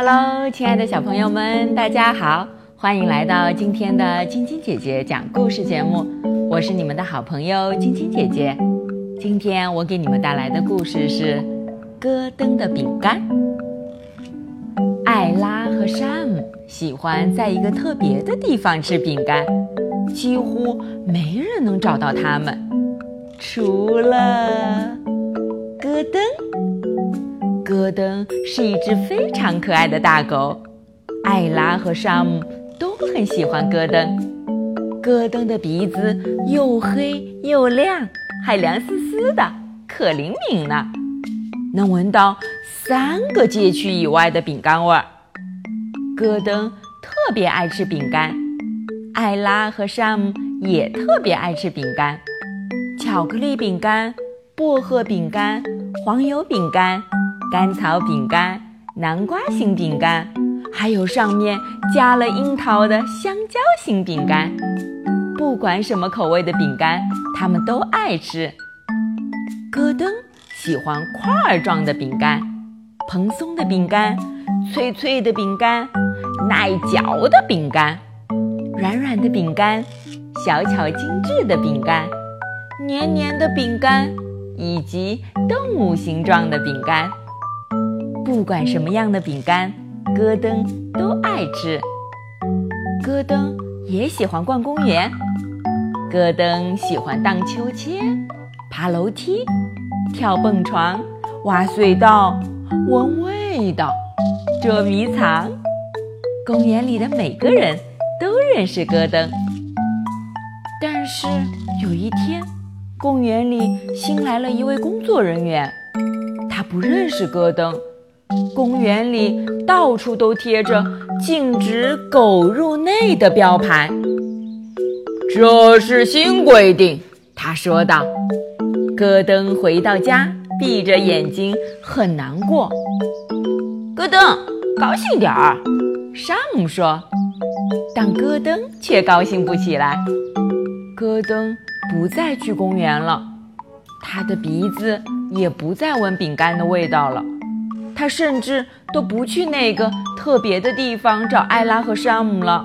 Hello，亲爱的小朋友们，大家好，欢迎来到今天的晶晶姐姐讲故事节目。我是你们的好朋友晶晶姐姐。今天我给你们带来的故事是《咯噔的饼干》。艾拉和山姆喜欢在一个特别的地方吃饼干，几乎没人能找到他们，除了咯噔。戈登是一只非常可爱的大狗，艾拉和山姆都很喜欢戈登。戈登的鼻子又黑又亮，还凉丝丝的，可灵敏呢，能闻到。三个街区以外的饼干味儿，戈登特别爱吃饼干，艾拉和山姆也特别爱吃饼干，巧克力饼干、薄荷饼干、黄油饼干、甘草饼干、南瓜型饼干，还有上面加了樱桃的香蕉型饼干。不管什么口味的饼干，他们都爱吃。戈登喜欢块儿状的饼干。蓬松的饼干，脆脆的饼干，耐嚼的饼干，软软的饼干，小巧精致的饼干，黏黏的饼干，以及动物形状的饼干。不管什么样的饼干，戈登都爱吃。戈登也喜欢逛公园。戈登喜欢荡秋千、爬楼梯、跳蹦床、挖隧道。闻味道，捉迷藏。公园里的每个人都认识戈登。但是有一天，公园里新来了一位工作人员，他不认识戈登。公园里到处都贴着禁止狗入内的标牌。这是新规定，他说道。戈登回到家。闭着眼睛，很难过。戈登，高兴点儿，山姆说。但戈登却高兴不起来。戈登不再去公园了，他的鼻子也不再闻饼干的味道了。他甚至都不去那个特别的地方找艾拉和山姆了。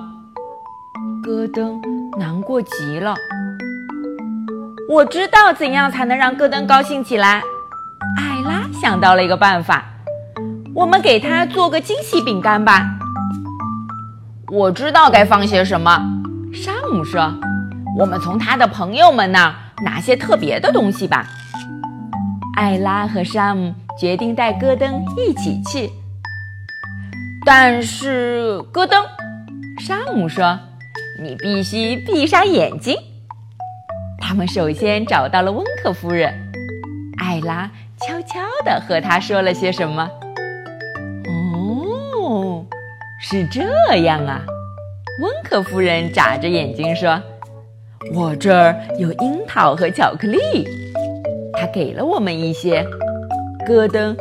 戈登难过极了。我知道怎样才能让戈登高兴起来。艾拉想到了一个办法，我们给他做个惊喜饼干吧。我知道该放些什么，山姆说：“我们从他的朋友们那儿拿些特别的东西吧。”艾拉和山姆决定带戈登一起去，但是戈登，山姆说：“你必须闭上眼睛。”他们首先找到了温克夫人，艾拉。悄悄地和他说了些什么？哦，是这样啊！温克夫人眨着眼睛说：“我这儿有樱桃和巧克力。”他给了我们一些。戈登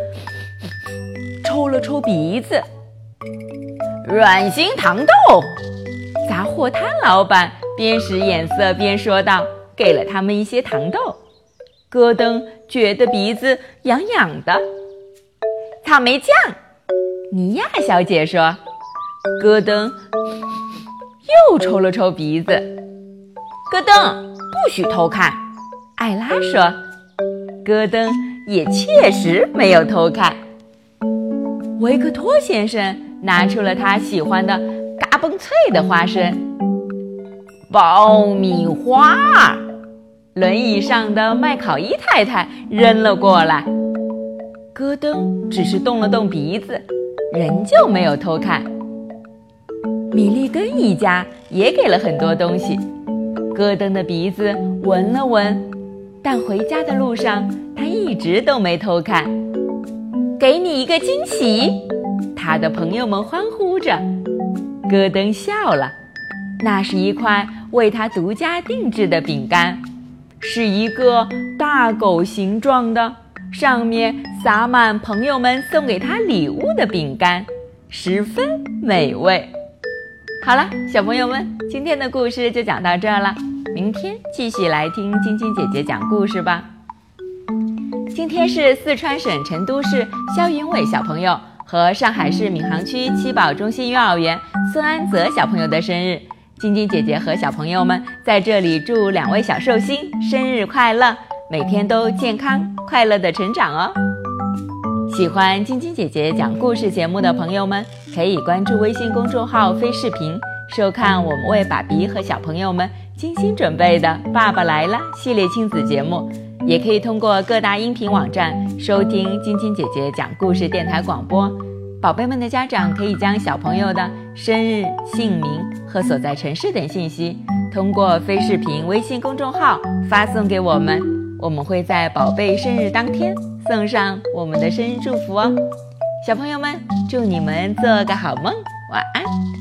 抽了抽鼻子。软心糖豆，杂货摊老板边使眼色边说道：“给了他们一些糖豆。”戈登觉得鼻子痒痒的。草莓酱，尼亚小姐说。戈登又抽了抽鼻子。戈登不许偷看，艾拉说。戈登也确实没有偷看。维克托先生拿出了他喜欢的嘎嘣脆的花生，爆米花。轮椅上的麦考伊太太扔了过来，戈登只是动了动鼻子，仍旧没有偷看。米利根一家也给了很多东西，戈登的鼻子闻了闻，但回家的路上他一直都没偷看。给你一个惊喜，他的朋友们欢呼着。戈登笑了，那是一块为他独家定制的饼干。是一个大狗形状的，上面撒满朋友们送给他礼物的饼干，十分美味。好了，小朋友们，今天的故事就讲到这儿了，明天继续来听晶晶姐姐讲故事吧。今天是四川省成都市肖云伟小朋友。和上海市闵行区七宝中心幼儿园孙安泽小朋友的生日。晶晶姐姐和小朋友们在这里祝两位小寿星生日快乐，每天都健康快乐的成长哦。喜欢晶晶姐姐讲故事节目的朋友们，可以关注微信公众号“飞视频”，收看我们为爸比和小朋友们精心准备的《爸爸来了》系列亲子节目。也可以通过各大音频网站收听晶晶姐姐讲故事电台广播。宝贝们的家长可以将小朋友的生日、姓名和所在城市等信息，通过飞视频微信公众号发送给我们，我们会在宝贝生日当天送上我们的生日祝福哦。小朋友们，祝你们做个好梦，晚安。